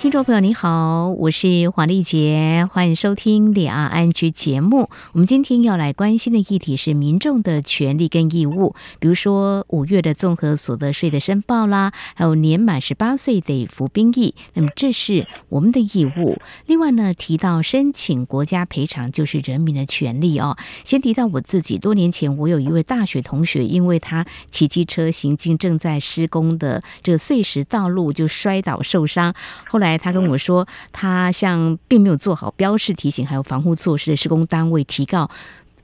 听众朋友，你好，我是黄丽杰，欢迎收听两岸安居节目。我们今天要来关心的议题是民众的权利跟义务，比如说五月的综合所得税的申报啦，还有年满十八岁得服兵役，那么这是我们的义务。另外呢，提到申请国家赔偿就是人民的权利哦。先提到我自己，多年前我有一位大学同学，因为他骑机车行进正在施工的这个碎石道路，就摔倒受伤，后来。他跟我说，他向并没有做好标示提醒，还有防护措施的施工单位提告。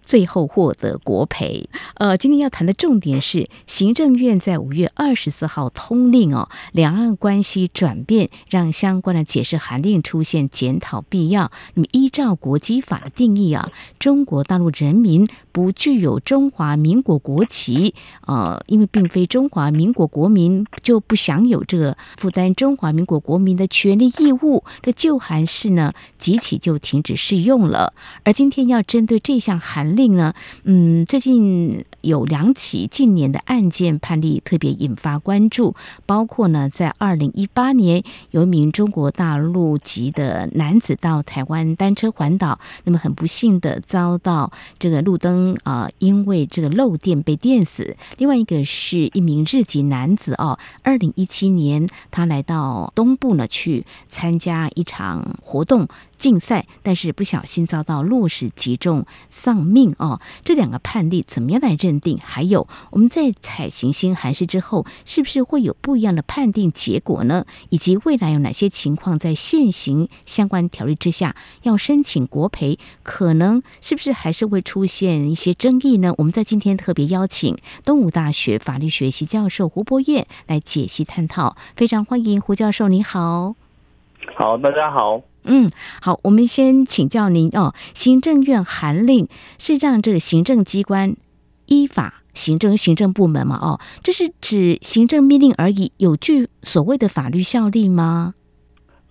最后获得国赔。呃，今天要谈的重点是，行政院在五月二十四号通令哦，两岸关系转变，让相关的解释函令出现检讨必要。那么，依照国基法的定义啊，中国大陆人民不具有中华民国国籍，呃，因为并非中华民国国民，就不享有这个负担中华民国国民的权利义务。这旧函式呢，即起就停止适用了。而今天要针对这项函。令呢，嗯，最近有两起近年的案件判例特别引发关注，包括呢，在二零一八年，有一名中国大陆籍的男子到台湾单车环岛，那么很不幸的遭到这个路灯啊、因为这个漏电被电死。另外一个是一名日籍男子哦，二零一七年他来到东部呢去参加一场活动。竞赛，但是不小心遭到落石击中丧命哦。这两个判例怎么样来认定？还有我们在采行新函释之后，是不是会有不一样的判定结果呢？以及未来有哪些情况在现行相关条例之下要申请国赔，可能是不是还是会出现一些争议呢？我们在今天特别邀请东吴大学法律学系教授胡博彦来解析探讨，非常欢迎胡教授，你好。好，大家好。嗯，好，我们先请教您哦。行政院函令是让这个行政机关依法行政，行政部门嘛，哦，这是指行政命令而已，有具所谓的法律效力吗？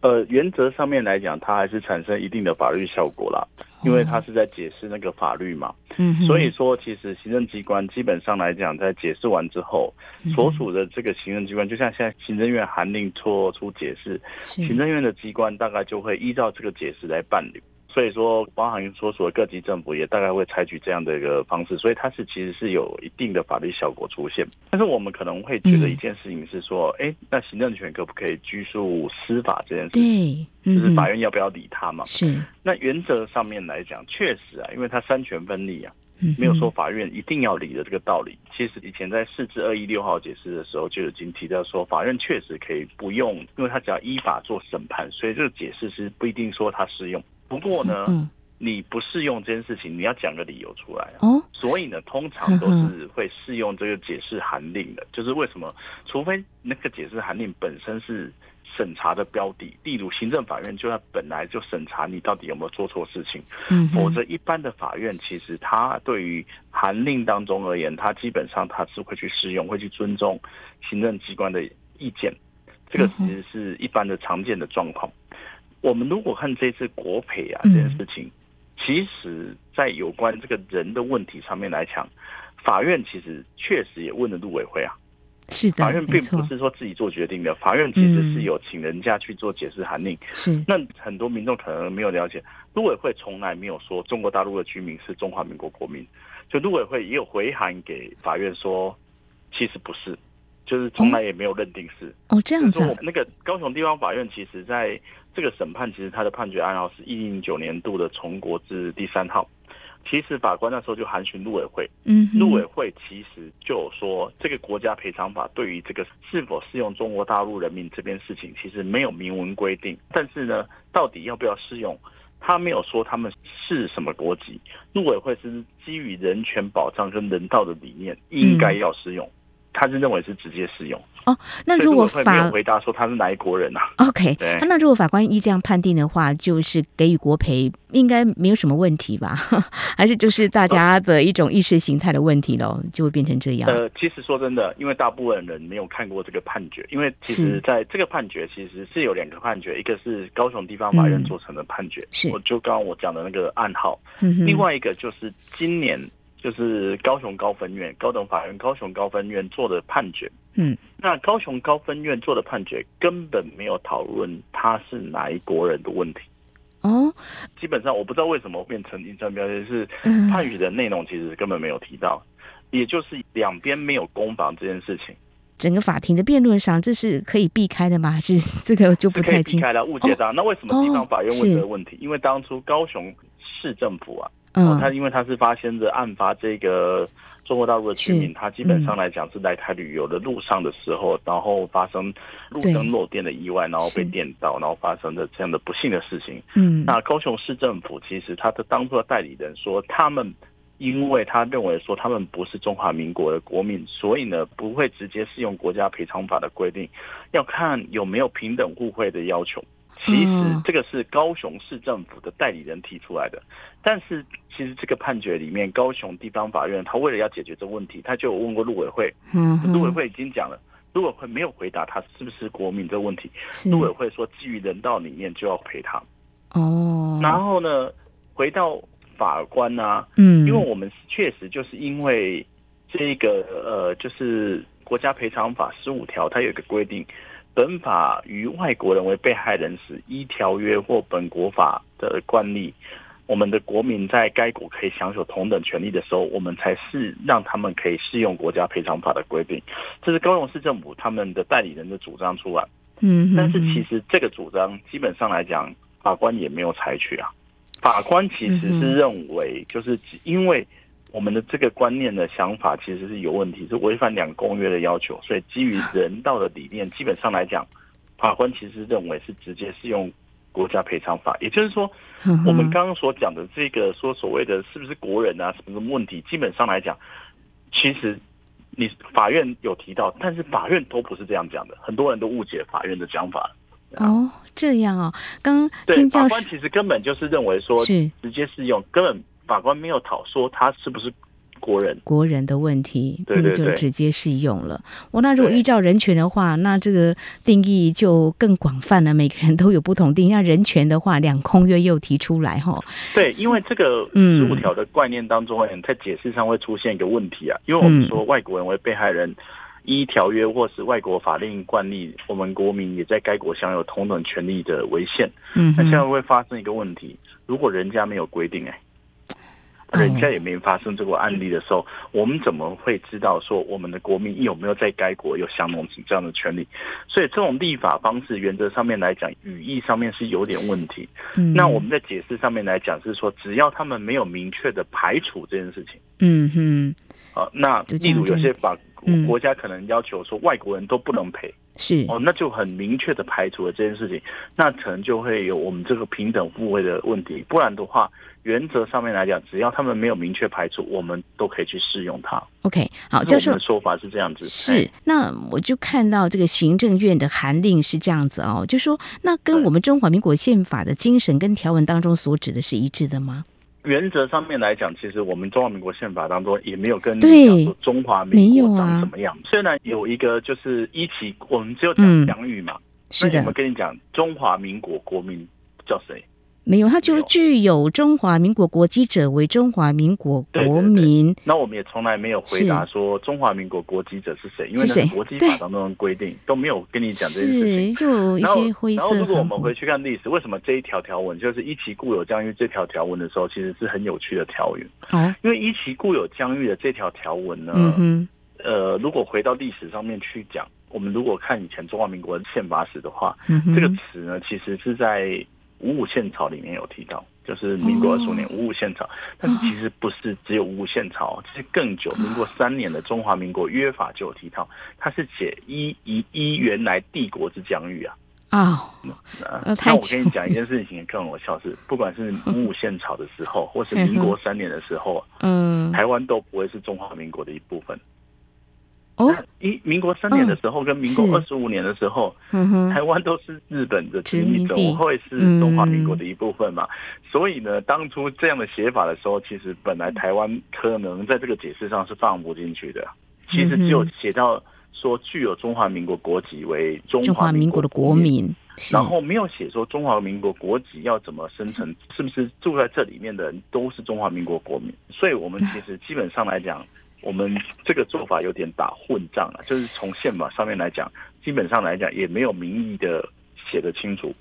呃，原则上面来讲，它还是产生一定的法律效果啦。因为他是在解释那个法律嘛，嗯，所以说其实行政机关基本上来讲，在解释完之后，所属的这个行政机关，就像现在行政院函令做出解释，行政院的机关大概就会依照这个解释来办理。所以说，包含所属的各级政府也大概会采取这样的一个方式，所以它是其实是有一定的法律效果出现。但是我们可能会觉得一件事情是说，哎、嗯，那行政权可不可以拘束司法这件事情？对，就是法院要不要理他嘛？是。那原则上面来讲，确实啊，因为它三权分立啊，没有说法院一定要理的这个道理。其实以前在四至二一六号解释的时候就已经提到说，法院确实可以不用，因为他只要依法做审判，所以这个解释是不一定说它适用。不过呢，嗯、你不适用这件事情，你要讲个理由出来哦。所以呢，通常都是会适用这个解释函令的。就是为什么？除非那个解释函令本身是审查的标的，例如行政法院就要本来就审查你到底有没有做错事情。嗯，否则一般的法院其实他对于函令当中而言，他基本上他是会去适用，会去尊重行政机关的意见。这个其实是一般的常见的状况。我们如果看这次国赔啊这件事情，其实在有关这个人的问题上面来讲，法院其实确实也问了陆委会啊。是的，法院并不是说自己做决定的，法院其实是有请人家去做解释函令。是，那很多民众可能没有了解，陆委会从来没有说中国大陆的居民是中华民国国民，就陆委会也有回函给法院说，其实不是。就是从来也没有认定是哦，这样子。那个高雄地方法院，其实在这个审判，其实他的判决案号是一零九年度的重国字第三号。其实法官那时候就函询陆委会，嗯，陆委会其实就有说，这个国家赔偿法对于这个是否适用中国大陆人民这边事情，其实没有明文规定。但是呢，到底要不要适用，他没有说他们是什么国籍。陆委会是基于人权保障跟人道的理念，应该要适用。他是认为是直接适用。哦，那如果法回答说他是哪一国人啊？OK，对，那如果法官一这样判定的话，就是给予国赔，应该没有什么问题吧？还是就是大家的一种意识形态的问题喽，就会变成这样？呃，其实说真的，因为大部分人没有看过这个判决，因为其实在这个判决其实是有两个判决，一个是高雄地方法院做成的判决，是、嗯，我就刚刚我讲的那个案号，嗯，另外一个就是今年。就是高雄高分院、高等法院高雄高分院做的判决。嗯，那高雄高分院做的判决根本没有讨论他是哪一国人的问题。哦，基本上我不知道为什么变成印象标签是判语的内容，其实根本没有提到，也就是两边没有攻防这件事情。整个法庭的辩论上，这是可以避开的吗？还是 这个就不太清楚。避开了误解的。那为什么地方法院问这个问题？因为当初高雄市政府啊。嗯，他因为他是发现着案发这个中国大陆的居民，他基本上来讲是来台旅游的路上的时候，然后发生路灯漏电的意外，然后被电到，然后发生的这样的不幸的事情。嗯，那高雄市政府其实他的当初的代理人说，他们因为他认为说他们不是中华民国的国民，所以呢不会直接适用国家赔偿法的规定，要看有没有平等互惠的要求。其实这个是高雄市政府的代理人提出来的，但是其实这个判决里面，高雄地方法院他为了要解决这个问题，他就有问过陆委会，嗯，陆委会已经讲了，陆委会没有回答他是不是国民这个问题，陆委会说基于人道理念就要赔他，哦，然后呢，回到法官啊，嗯，因为我们确实就是因为这个呃，就是国家赔偿法十五条，它有一个规定。本法于外国人为被害人时，依条约或本国法的惯例，我们的国民在该国可以享有同等权利的时候，我们才是让他们可以适用国家赔偿法的规定。这是高雄市政府他们的代理人的主张出来。嗯，但是其实这个主张基本上来讲，法官也没有采取啊。法官其实是认为，就是因为。我们的这个观念的想法其实是有问题，是违反两公约的要求，所以基于人道的理念，基本上来讲，法官其实认为是直接适用国家赔偿法。也就是说，我们刚刚所讲的这个说所谓的是不是国人啊什么什么问题，基本上来讲，其实你法院有提到，但是法院都不是这样讲的，很多人都误解法院的讲法。哦，这样哦，刚对法官其实根本就是认为说是直接适用，根本。法官没有讨说他是不是国人，国人的问题，对对对，就直接适用了。我那如果依照人权的话，那这个定义就更广泛了，每个人都有不同定义。那人权的话，两公约又提出来哈。对，因为这个十五条的概念当中，在解释上会出现一个问题啊，因为我们说外国人为被害人，依条约或是外国法令惯例，我们国民也在该国享有同等权利的违宪。嗯，那现在会发生一个问题，如果人家没有规定，哎。人家也没发生这个案例的时候，我们怎么会知道说我们的国民有没有在该国有享有这样的权利？所以这种立法方式原则上面来讲，语义上面是有点问题。那我们在解释上面来讲是说，只要他们没有明确的排除这件事情。嗯哼。啊，那例如有些法国家可能要求说外国人都不能赔。是哦，那就很明确的排除了这件事情，那可能就会有我们这个平等互惠的问题。不然的话，原则上面来讲，只要他们没有明确排除，我们都可以去适用它。OK，好，教授的说法是这样子。是，那我就看到这个行政院的函令是这样子哦，就说那跟我们中华民国宪法的精神跟条文当中所指的是一致的吗？原则上面来讲，其实我们中华民国宪法当中也没有跟你讲说中华民国长什么样。虽然有一个就是一起，我们只有讲疆域嘛，是的。我们跟你讲中华民国国民叫谁？没有，他就具有中华民国国籍者为中华民国国民。那我们也从来没有回答说中华民国国籍者是谁，因为那是国际法当中的规定都没有跟你讲这件事情。就有一些灰色。然后，然后如果我们回去看历史，为什么这一条条文就是“一其固有疆域”这条条文的时候，其实是很有趣的条文。啊，因为“一其固有疆域”的这条条文呢，嗯，呃，如果回到历史上面去讲，我们如果看以前中华民国的宪法史的话，嗯，这个词呢，其实是在。五五宪草里面有提到，就是民国二十五年五五宪草，但是其实不是只有五五宪草，其实更久，民国三年的中华民国约法就有提到，它是写依依依原来帝国之疆域啊。啊，那我跟你讲一件事情更好笑是，不管是五五宪草的时候，或是民国三年的时候，嗯，台湾都不会是中华民国的一部分。哦，一民国三年的时候跟民国二十五年的时候，嗯台湾都是日本的殖民者，我会是中华民国的一部分嘛。所以呢，当初这样的写法的时候，其实本来台湾可能在这个解释上是放不进去的。其实只有写到说具有中华民国国籍为中华民国的国民，然后没有写说中华民国国籍要怎么生成，是不是住在这里面的人都是中华民国国民？所以我们其实基本上来讲。我们这个做法有点打混账了，就是从宪法上面来讲，基本上来讲也没有明义的写得清楚。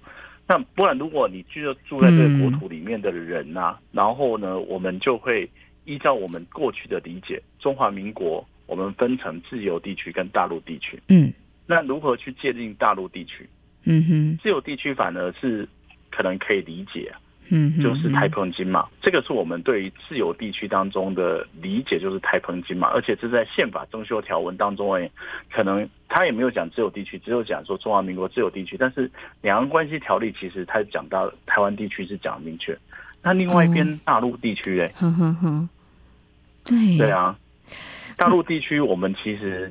那不然，如果你就住在这个国土里面的人呐、啊，然后呢，我们就会依照我们过去的理解，中华民国我们分成自由地区跟大陆地区。嗯，那如何去界定大陆地区？嗯哼，自由地区反而是可能可以理解。嗯，就是台澎金马，这个是我们对于自由地区当中的理解，就是台澎金马，而且这在宪法增修条文当中，哎，可能他也没有讲自由地区，只有讲说中华民国自由地区。但是两岸关系条例其实他讲到台湾地区是讲明确，那另外一边大陆地区，诶，哼哼哼，对。对啊，大陆地区我们其实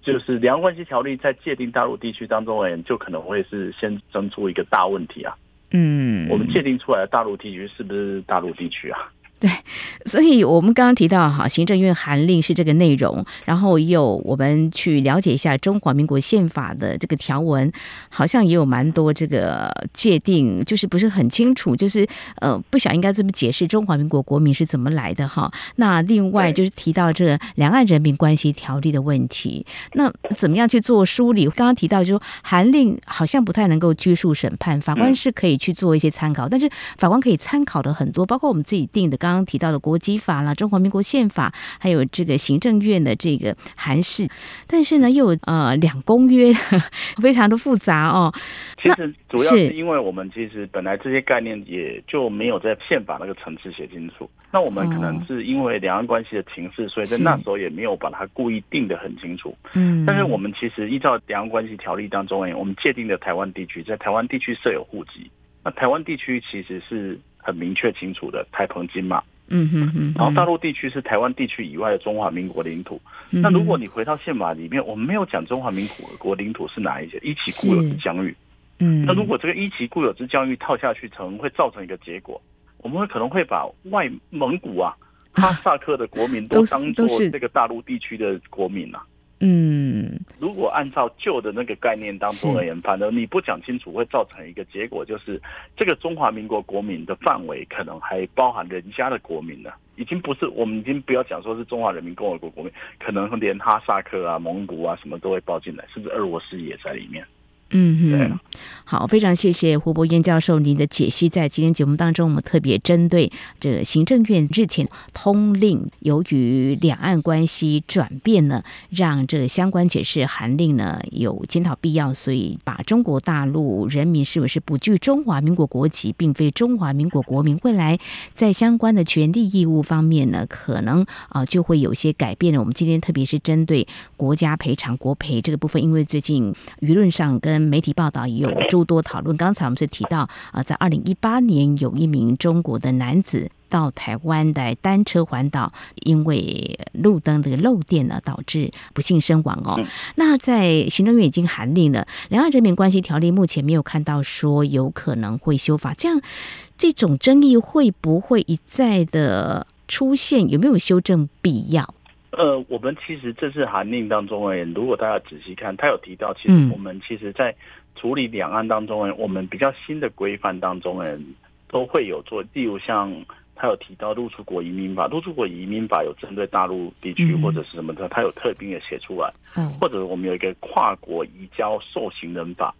就是两岸关系条例在界定大陆地区当中，诶，就可能会是先争出一个大问题啊。嗯，我们界定出来的大陆地区是不是大陆地区啊？对，所以我们刚刚提到哈，行政院函令是这个内容，然后也有我们去了解一下中华民国宪法的这个条文，好像也有蛮多这个界定，就是不是很清楚，就是呃，不晓得应该这么解释中华民国国民是怎么来的哈。那另外就是提到这两岸人民关系条例的问题，那怎么样去做梳理？刚刚提到就是说函令好像不太能够拘束审判，法官是可以去做一些参考，但是法官可以参考的很多，包括我们自己定的刚。刚刚提到的国籍法啦，中华民国宪法，还有这个行政院的这个函释，但是呢，又有呃两公约，非常的复杂哦。其实主要是因为我们其实本来这些概念也就没有在宪法那个层次写清楚，那我们可能是因为两岸关系的情势，所以在那时候也没有把它故意定得很清楚。嗯，但是我们其实依照两岸关系条例当中，哎，我们界定的台湾地区，在台湾地区设有户籍，那台湾地区其实是。很明确清楚的台澎金马，嗯哼哼，然后大陆地区是台湾地区以外的中华民国领土。嗯、那如果你回到宪法里面，我们没有讲中华民国领土是哪一些，依其固有之疆域。嗯，那如果这个依其固有之疆域套下去，可能会造成一个结果，我们会可能会把外蒙古啊、哈萨克的国民都当做这个大陆地区的国民啊。嗯，如果按照旧的那个概念当中而言，反正你不讲清楚，会造成一个结果，就是这个中华民国国民的范围可能还包含人家的国民了，已经不是我们已经不要讲说是中华人民共和国国民，可能连哈萨克啊、蒙古啊什么都会包进来，甚至俄罗斯也在里面。嗯哼，好，非常谢谢胡博彦教授您的解析。在今天节目当中，我们特别针对这个行政院日前通令，由于两岸关系转变呢，让这个相关解释函令呢有检讨必要，所以把中国大陆人民是不是不具中华民国国籍，并非中华民国国民，未来在相关的权利义务方面呢，可能啊就会有些改变了。我们今天特别是针对国家赔偿国赔这个部分，因为最近舆论上跟媒体报道也有诸多讨论。刚才我们是提到啊，在二零一八年，有一名中国的男子到台湾的单车环岛，因为路灯的漏电呢，导致不幸身亡哦。那在行政院已经函令了，两岸人民关系条例目前没有看到说有可能会修法，这样这种争议会不会一再的出现？有没有修正必要？呃，我们其实这次函令当中，哎，如果大家仔细看，他有提到，其实我们其实在处理两岸当中，哎，我们比较新的规范当中，哎，都会有做，例如像他有提到入出国移民法，入出国移民法有针对大陆地区或者是什么的，他有特别的写出来，或者我们有一个跨国移交受刑人法。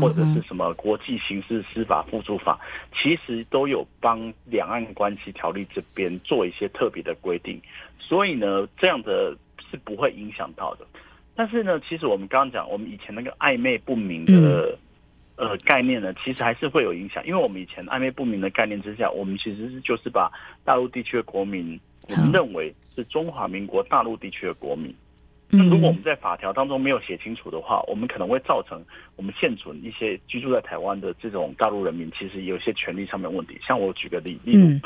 或者是什么国际刑事司法互助法，其实都有帮两岸关系条例这边做一些特别的规定，所以呢，这样的是不会影响到的。但是呢，其实我们刚刚讲，我们以前那个暧昧不明的呃概念呢，其实还是会有影响，因为我们以前暧昧不明的概念之下，我们其实是就是把大陆地区的国民，我们认为是中华民国大陆地区的国民。那如果我们在法条当中没有写清楚的话，我们可能会造成我们现存一些居住在台湾的这种大陆人民，其实有些权利上面问题。像我举个例，例如，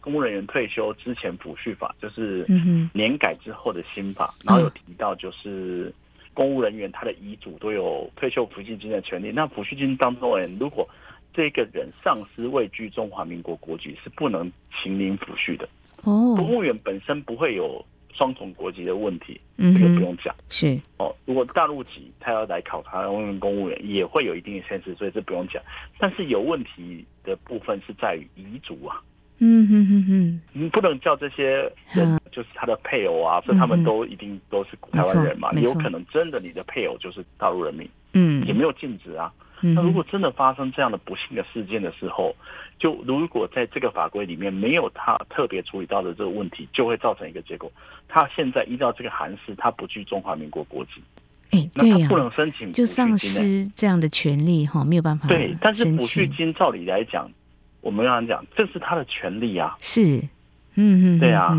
公务人员退休之前抚恤法，就是年改之后的新法，然后有提到就是公务人员他的遗嘱都有退休抚恤金的权利。那抚恤金当中人，如果这个人丧失位居中华民国国籍，是不能请领抚恤的。哦，公务员本身不会有双重国籍的问题，这个不用讲。是哦，如果大陆籍他要来考察公务员，也会有一定的限制，所以这不用讲。但是有问题的部分是在于遗嘱啊。嗯哼哼哼，你不能叫这些人就是他的配偶啊，说他们都一定都是台湾人嘛？有可能真的你的配偶就是大陆人民，嗯，也没有禁止啊。那如果真的发生这样的不幸的事件的时候，就如果在这个法规里面没有他特别处理到的这个问题，就会造成一个结果。他现在依照这个韩式，他不具中华民国国籍，哎，对呀，不能申请，就丧失这样的权利哈，没有办法。对，但是补恤金照理来讲。我们刚刚讲，这是他的权利啊，是，嗯嗯，对啊，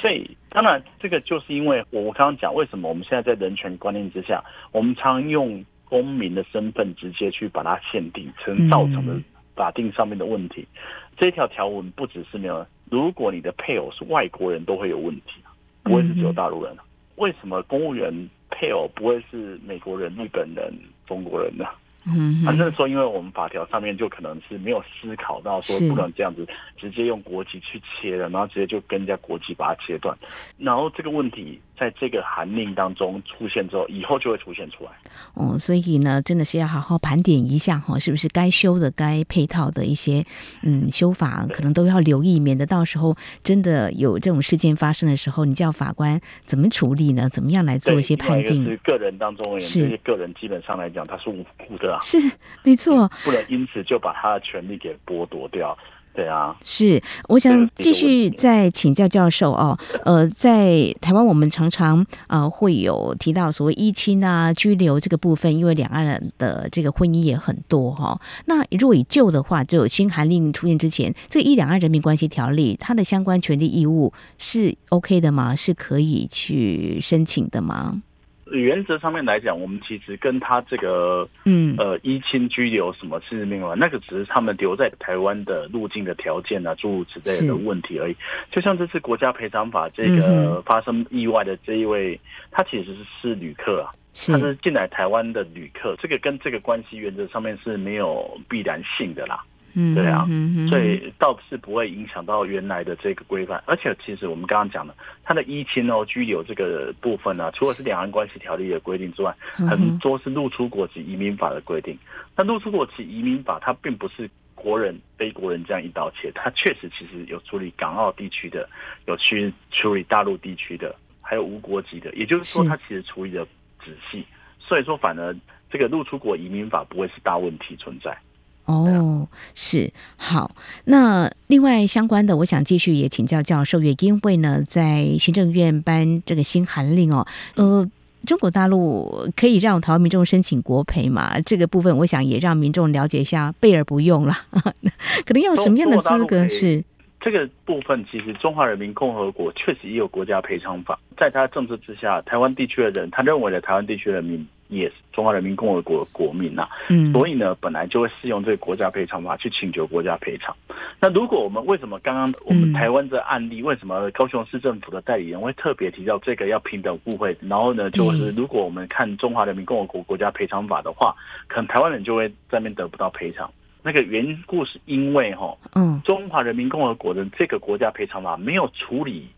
所以当然这个就是因为我我刚刚讲，为什么我们现在在人权观念之下，我们常用公民的身份直接去把它限定成造成的法定上面的问题。嗯、这条条文不只是没有，如果你的配偶是外国人都会有问题，不会是只有大陆人。嗯、为什么公务员配偶不会是美国人、日本人、中国人呢？嗯，反正说，因为我们法条上面就可能是没有思考到说不能这样子直接用国籍去切的，然后直接就跟人家国籍把它切断，然后这个问题在这个函令当中出现之后，以后就会出现出来。哦，所以呢，真的是要好好盘点一下哈，是不是该修的、该配套的一些嗯修法，可能都要留意，免得到时候真的有这种事件发生的时候，你叫法官怎么处理呢？怎么样来做一些判定？是个人当中而言，这些个人基本上来讲，他是无辜的啊。是，没错，不能因此就把他的权利给剥夺掉。对啊，是，我想继续再请教教授哦。呃，在台湾，我们常常呃会有提到所谓一亲啊、居留这个部分，因为两岸人的这个婚姻也很多哈、哦。那如果以旧的话，就有新函令出现之前，这个《依两岸人民关系条例》它的相关权利义务是 OK 的吗？是可以去申请的吗？原则上面来讲，我们其实跟他这个，嗯，呃，依亲居留什么是另外，那个只是他们留在台湾的入境的条件啊，诸如此类的问题而已。就像这次国家赔偿法这个发生意外的这一位，他其实是是旅客啊，他是进来台湾的旅客，这个跟这个关系原则上面是没有必然性的啦。嗯，对啊，所以倒是不会影响到原来的这个规范，而且其实我们刚刚讲的，它的依亲哦拘留这个部分呢、啊，除了是两岸关系条例的规定之外，很多是入出国籍移民法的规定。那入出国及移民法它并不是国人非国人这样一刀切，它确实其实有处理港澳地区的，有去处理大陆地区的，还有无国籍的，也就是说它其实处理的仔细，所以说反而这个入出国移民法不会是大问题存在。哦，是好。那另外相关的，我想继续也请教教授，也因为呢，在行政院颁这个新函令哦，呃，中国大陆可以让台湾民众申请国赔嘛？这个部分，我想也让民众了解一下，备而不用啦，可能要什么样的资格是？这个部分，其实中华人民共和国确实也有国家赔偿法，在他政治之下，台湾地区的人，他认为的台湾地区人民。也是中华人民共和国的国民呐、啊，嗯，所以呢，本来就会适用这个国家赔偿法去请求国家赔偿。那如果我们为什么刚刚我们台湾这案例，为什么高雄市政府的代理人会特别提到这个要平等互惠？然后呢，就是如果我们看中华人民共和国国家赔偿法的话，可能台湾人就会在那边得不到赔偿。那个缘故是因为哈，嗯，中华人民共和国的这个国家赔偿法没有处理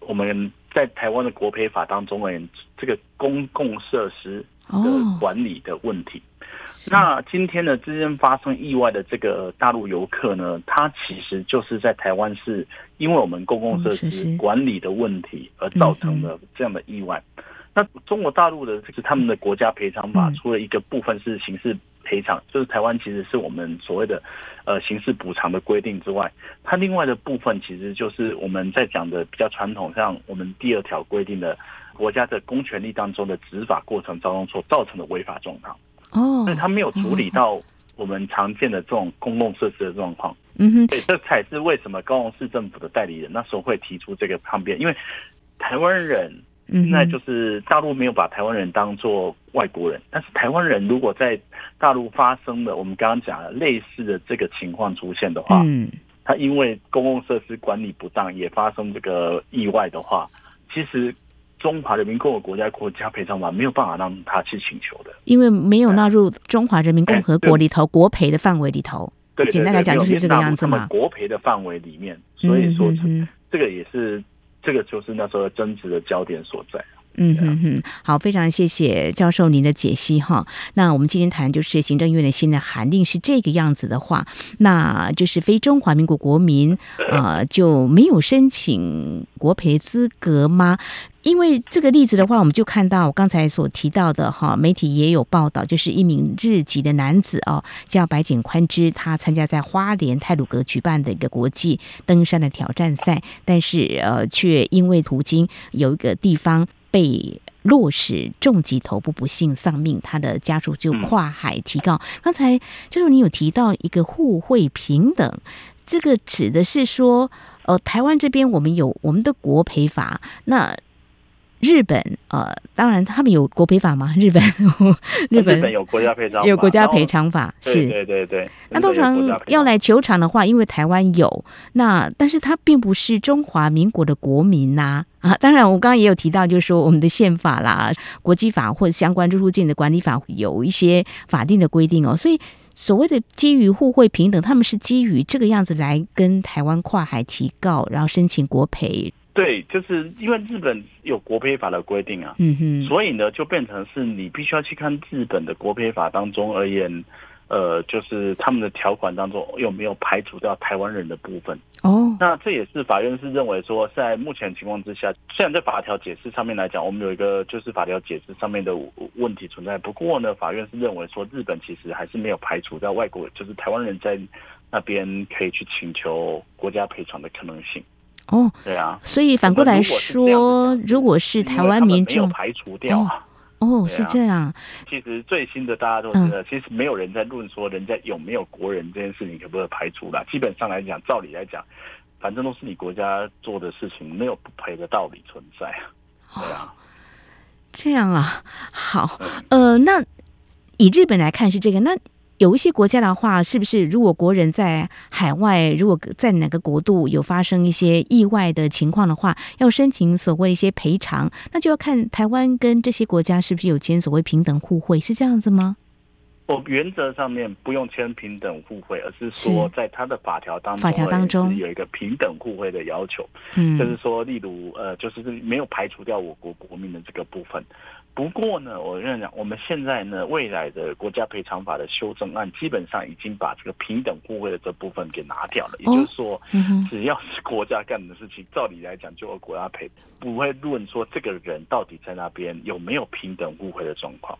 我们在台湾的国赔法当中的这个公共设施。的管理的问题。那今天呢，之间发生意外的这个大陆游客呢，他其实就是在台湾是因为我们公共设施管理的问题而造成的这样的意外。那中国大陆的这个他们的国家赔偿法，除了一个部分是刑事赔偿，就是台湾其实是我们所谓的呃刑事补偿的规定之外，它另外的部分其实就是我们在讲的比较传统，像我们第二条规定的。国家的公权力当中的执法过程当中所造成的违法状况，哦，所以他没有处理到我们常见的这种公共设施的状况，嗯哼，对这才是为什么高雄市政府的代理人那时候会提出这个抗辩，因为台湾人现在就是大陆没有把台湾人当做外国人，但是台湾人如果在大陆发生了我们刚刚讲的类似的这个情况出现的话，嗯。他因为公共设施管理不当，也发生这个意外的话，其实中华人民共和国家国家赔偿法没有办法让他去请求的，因为没有纳入中华人民共和国里头国赔的范围里头。对，简单来讲就是这个样子嘛。国赔的范围里面，所以说这个也是这个就是那时候争执的焦点所在。嗯哼哼，好，非常谢谢教授您的解析哈。那我们今天谈就是行政院的新的函令是这个样子的话，那就是非中华民国国民 呃就没有申请国培资格吗？因为这个例子的话，我们就看到我刚才所提到的哈，媒体也有报道，就是一名日籍的男子哦，叫白井宽之，他参加在花莲泰鲁阁举办的一个国际登山的挑战赛，但是呃，却因为途经有一个地方。被落石重击头部不幸丧命，他的家属就跨海提告。刚才就是你有提到一个互惠平等，这个指的是说，呃，台湾这边我们有我们的国赔法，那。日本呃，当然他们有国赔法吗？日本，日本，日本有国家赔偿，有国家赔偿法，是，对对对对。那通常要来求偿的话，因为台湾有，那但是他并不是中华民国的国民呐啊，啊。当然，我刚刚也有提到，就是说我们的宪法啦、国际法或者相关入入境的管理法有一些法定的规定哦。所以所谓的基于互惠平等，他们是基于这个样子来跟台湾跨海提告，然后申请国赔。对，就是因为日本有国赔法的规定啊，嗯哼，所以呢，就变成是你必须要去看日本的国赔法当中而言，呃，就是他们的条款当中有没有排除掉台湾人的部分。哦，那这也是法院是认为说，在目前情况之下，虽然在法条解释上面来讲，我们有一个就是法条解释上面的问题存在，不过呢，法院是认为说，日本其实还是没有排除掉外国，就是台湾人在那边可以去请求国家赔偿的可能性。哦，对啊，所以反过来说，如果是台湾民众排除掉哦，哦，是这样。其实最新的大家都知道，其实没有人在论说人家有没有国人这件事情可不可以排除了。基本上来讲，照理来讲，反正都是你国家做的事情，没有不赔的道理存在啊。对啊，这样啊，好，呃，那以日本来看是这个，那。有一些国家的话，是不是如果国人在海外，如果在哪个国度有发生一些意外的情况的话，要申请所谓一些赔偿，那就要看台湾跟这些国家是不是有签所谓平等互惠，是这样子吗？我原则上面不用签平等互惠，而是说在他的法条当中，法条当中有一个平等互惠的要求，嗯，就是说，例如呃，就是没有排除掉我国国民的这个部分。不过呢，我认为讲，我们现在呢，未来的国家赔偿法的修正案，基本上已经把这个平等互惠的这部分给拿掉了。也就是说，只要是国家干的事情，照理来讲就要国家赔，不会论说这个人到底在那边有没有平等互惠的状况。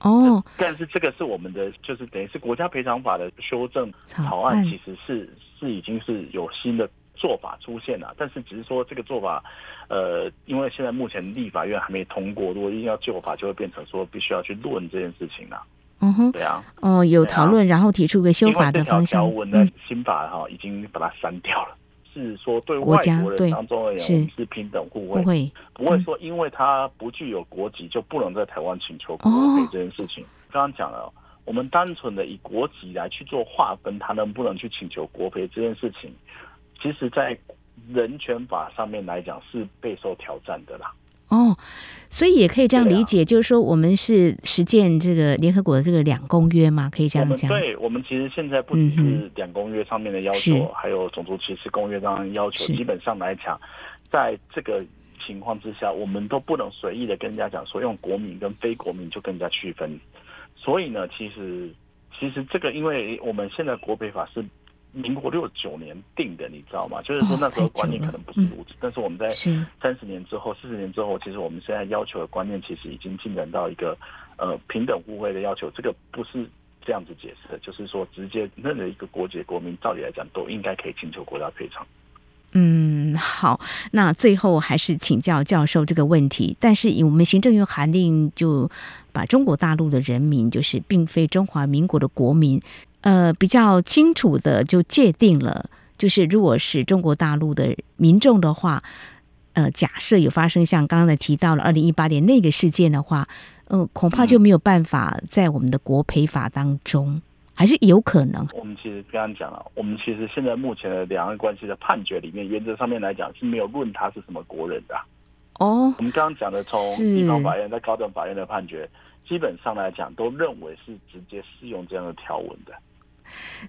哦，但是这个是我们的，就是等于是国家赔偿法的修正草案，其实是是已经是有新的。做法出现了，但是只是说这个做法，呃，因为现在目前立法院还没通过，如果硬要旧法，就会变成说必须要去论这件事情了。嗯哼，对啊，哦，有讨论，然后提出个修法的方向。条文的新法哈，已经把它删掉了，是说对外国人当中而言，我们是平等互惠，不会不会说因为他不具有国籍就不能在台湾请求国赔这件事情。刚刚讲了，我们单纯的以国籍来去做划分，他能不能去请求国赔这件事情。其实，在人权法上面来讲，是备受挑战的啦。哦，所以也可以这样理解，啊、就是说，我们是实践这个联合国的这个两公约嘛，可以这样讲。对，我们其实现在不只是两公约上面的要求，嗯、还有种族歧视公约上的要求。基本上来讲，在这个情况之下，我们都不能随意的跟人家讲说，用国民跟非国民就跟人家区分。所以呢，其实其实这个，因为我们现在国赔法是。民国六九年定的，你知道吗？就是说那时候观念可能不是如此，但是我们在三十年之后、四十年之后，其实我们现在要求的观念其实已经进展到一个呃平等互惠的要求。这个不是这样子解释的，就是说直接任何一个国籍国民，照理来讲都应该可以请求国家赔偿。嗯，好，那最后还是请教教授这个问题。但是以我们行政院函令就把中国大陆的人民，就是并非中华民国的国民。呃，比较清楚的就界定了，就是如果是中国大陆的民众的话，呃，假设有发生像刚刚提到了二零一八年那个事件的话，呃，恐怕就没有办法在我们的国赔法当中还是有可能？我们其实刚刚讲了，我们其实现在目前的两岸关系的判决里面，原则上面来讲是没有论他是什么国人的。哦，我们刚刚讲的从地方法院在高等法院的判决，基本上来讲都认为是直接适用这样的条文的。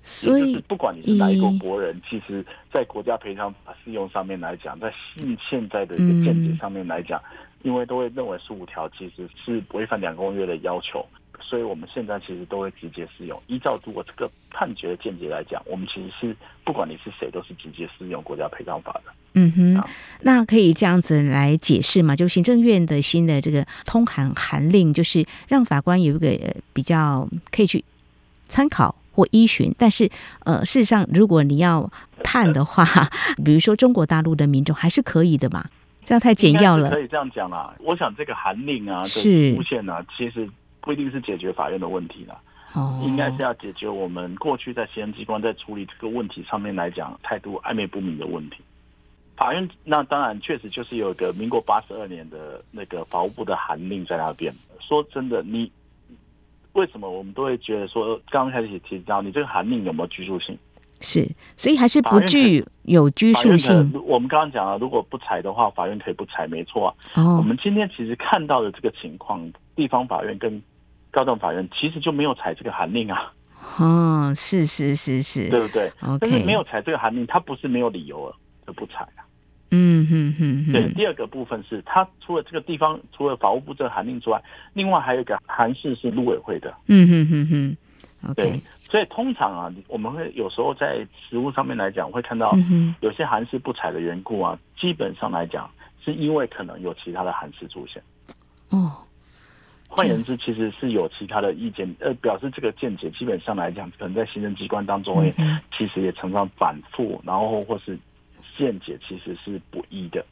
所以，不管你是哪一个国人，其实，在国家赔偿法适用上面来讲，在现现在的一个见解上面来讲，嗯、因为都会认为十五条其实是违反两公约的要求，所以我们现在其实都会直接适用。依照如果这个判决的见解来讲，我们其实是不管你是谁，都是直接适用国家赔偿法的。嗯哼，那可以这样子来解释嘛？就行政院的新的这个通函函令，就是让法官有一个比较可以去参考。或依循，但是呃，事实上，如果你要判的话，比如说中国大陆的民众还是可以的嘛？这样太简要了。可以这样讲啦。我想这个函令啊，是出现呢，其实不一定是解决法院的问题了。哦，应该是要解决我们过去在行政机关在处理这个问题上面来讲态度暧昧不明的问题。法院那当然确实就是有一个民国八十二年的那个法务部的函令在那边。说真的，你。为什么我们都会觉得说，刚刚开始提到你这个函令有没有拘束性？是，所以还是不具有拘束性。我们刚刚讲了，如果不裁的话，法院可以不裁，没错啊。哦，我们今天其实看到的这个情况，地方法院跟高等法院其实就没有裁这个函令啊。哦，是是是是，对不对？Okay. 但是没有裁这个函令，他不是没有理由而不裁啊。嗯哼哼哼，对，第二个部分是，它除了这个地方，除了法务部这个函令之外，另外还有一个函释是陆委会的。嗯哼哼哼，对，所以通常啊，我们会有时候在实务上面来讲，会看到有些函释不采的缘故啊，基本上来讲是因为可能有其他的函释出现。哦，换言之，其实是有其他的意见，呃，表示这个见解基本上来讲，可能在行政机关当中，也其实也常常反复，然后或是。见解其实是不一的，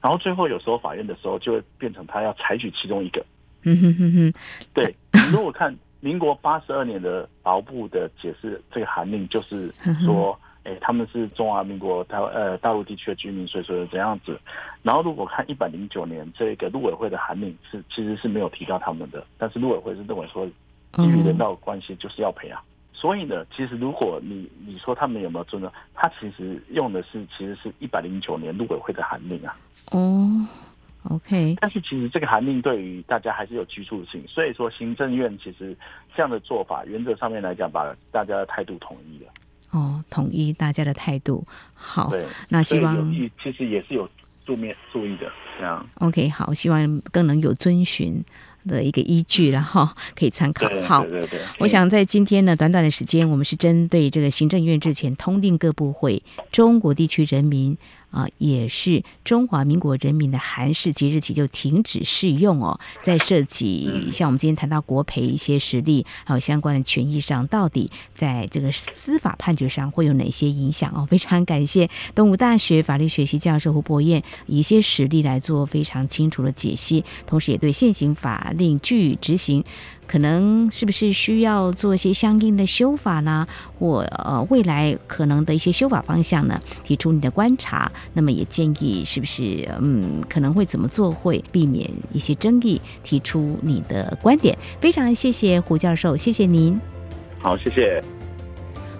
然后最后有时候法院的时候就会变成他要采取其中一个。嗯哼哼哼，对。如果看民国八十二年的法务部的解释，这个函令就是说，哎，他们是中华民国台呃大陆地区的居民，所以说怎样子。然后如果看一百零九年这个陆委会的函令是其实是没有提到他们的，但是陆委会是认为说基于人道关系就是要赔啊。所以呢，其实如果你你说他们有没有尊重，他其实用的是其实是一百零九年陆委会的函令啊。哦，OK。但是其实这个函令对于大家还是有拘束性，所以说行政院其实这样的做法，原则上面来讲，把大家的态度统一了。哦，统一大家的态度。好，对，那希望其实也是有注面注意的这样。OK，好，希望更能有遵循。的一个依据，然后可以参考。好，我想在今天呢，短短的时间，我们是针对这个行政院日前通令各部会，中国地区人民。啊，也是中华民国人民的韩式即日起就停止适用哦。在涉及像我们今天谈到国赔一些实例，还有相关的权益上，到底在这个司法判决上会有哪些影响哦？非常感谢东吴大学法律学系教授胡博彦以一些实例来做非常清楚的解析，同时也对现行法令据以执行。可能是不是需要做一些相应的修法呢？或呃未来可能的一些修法方向呢？提出你的观察，那么也建议是不是嗯可能会怎么做会避免一些争议？提出你的观点，非常谢谢胡教授，谢谢您。好，谢谢。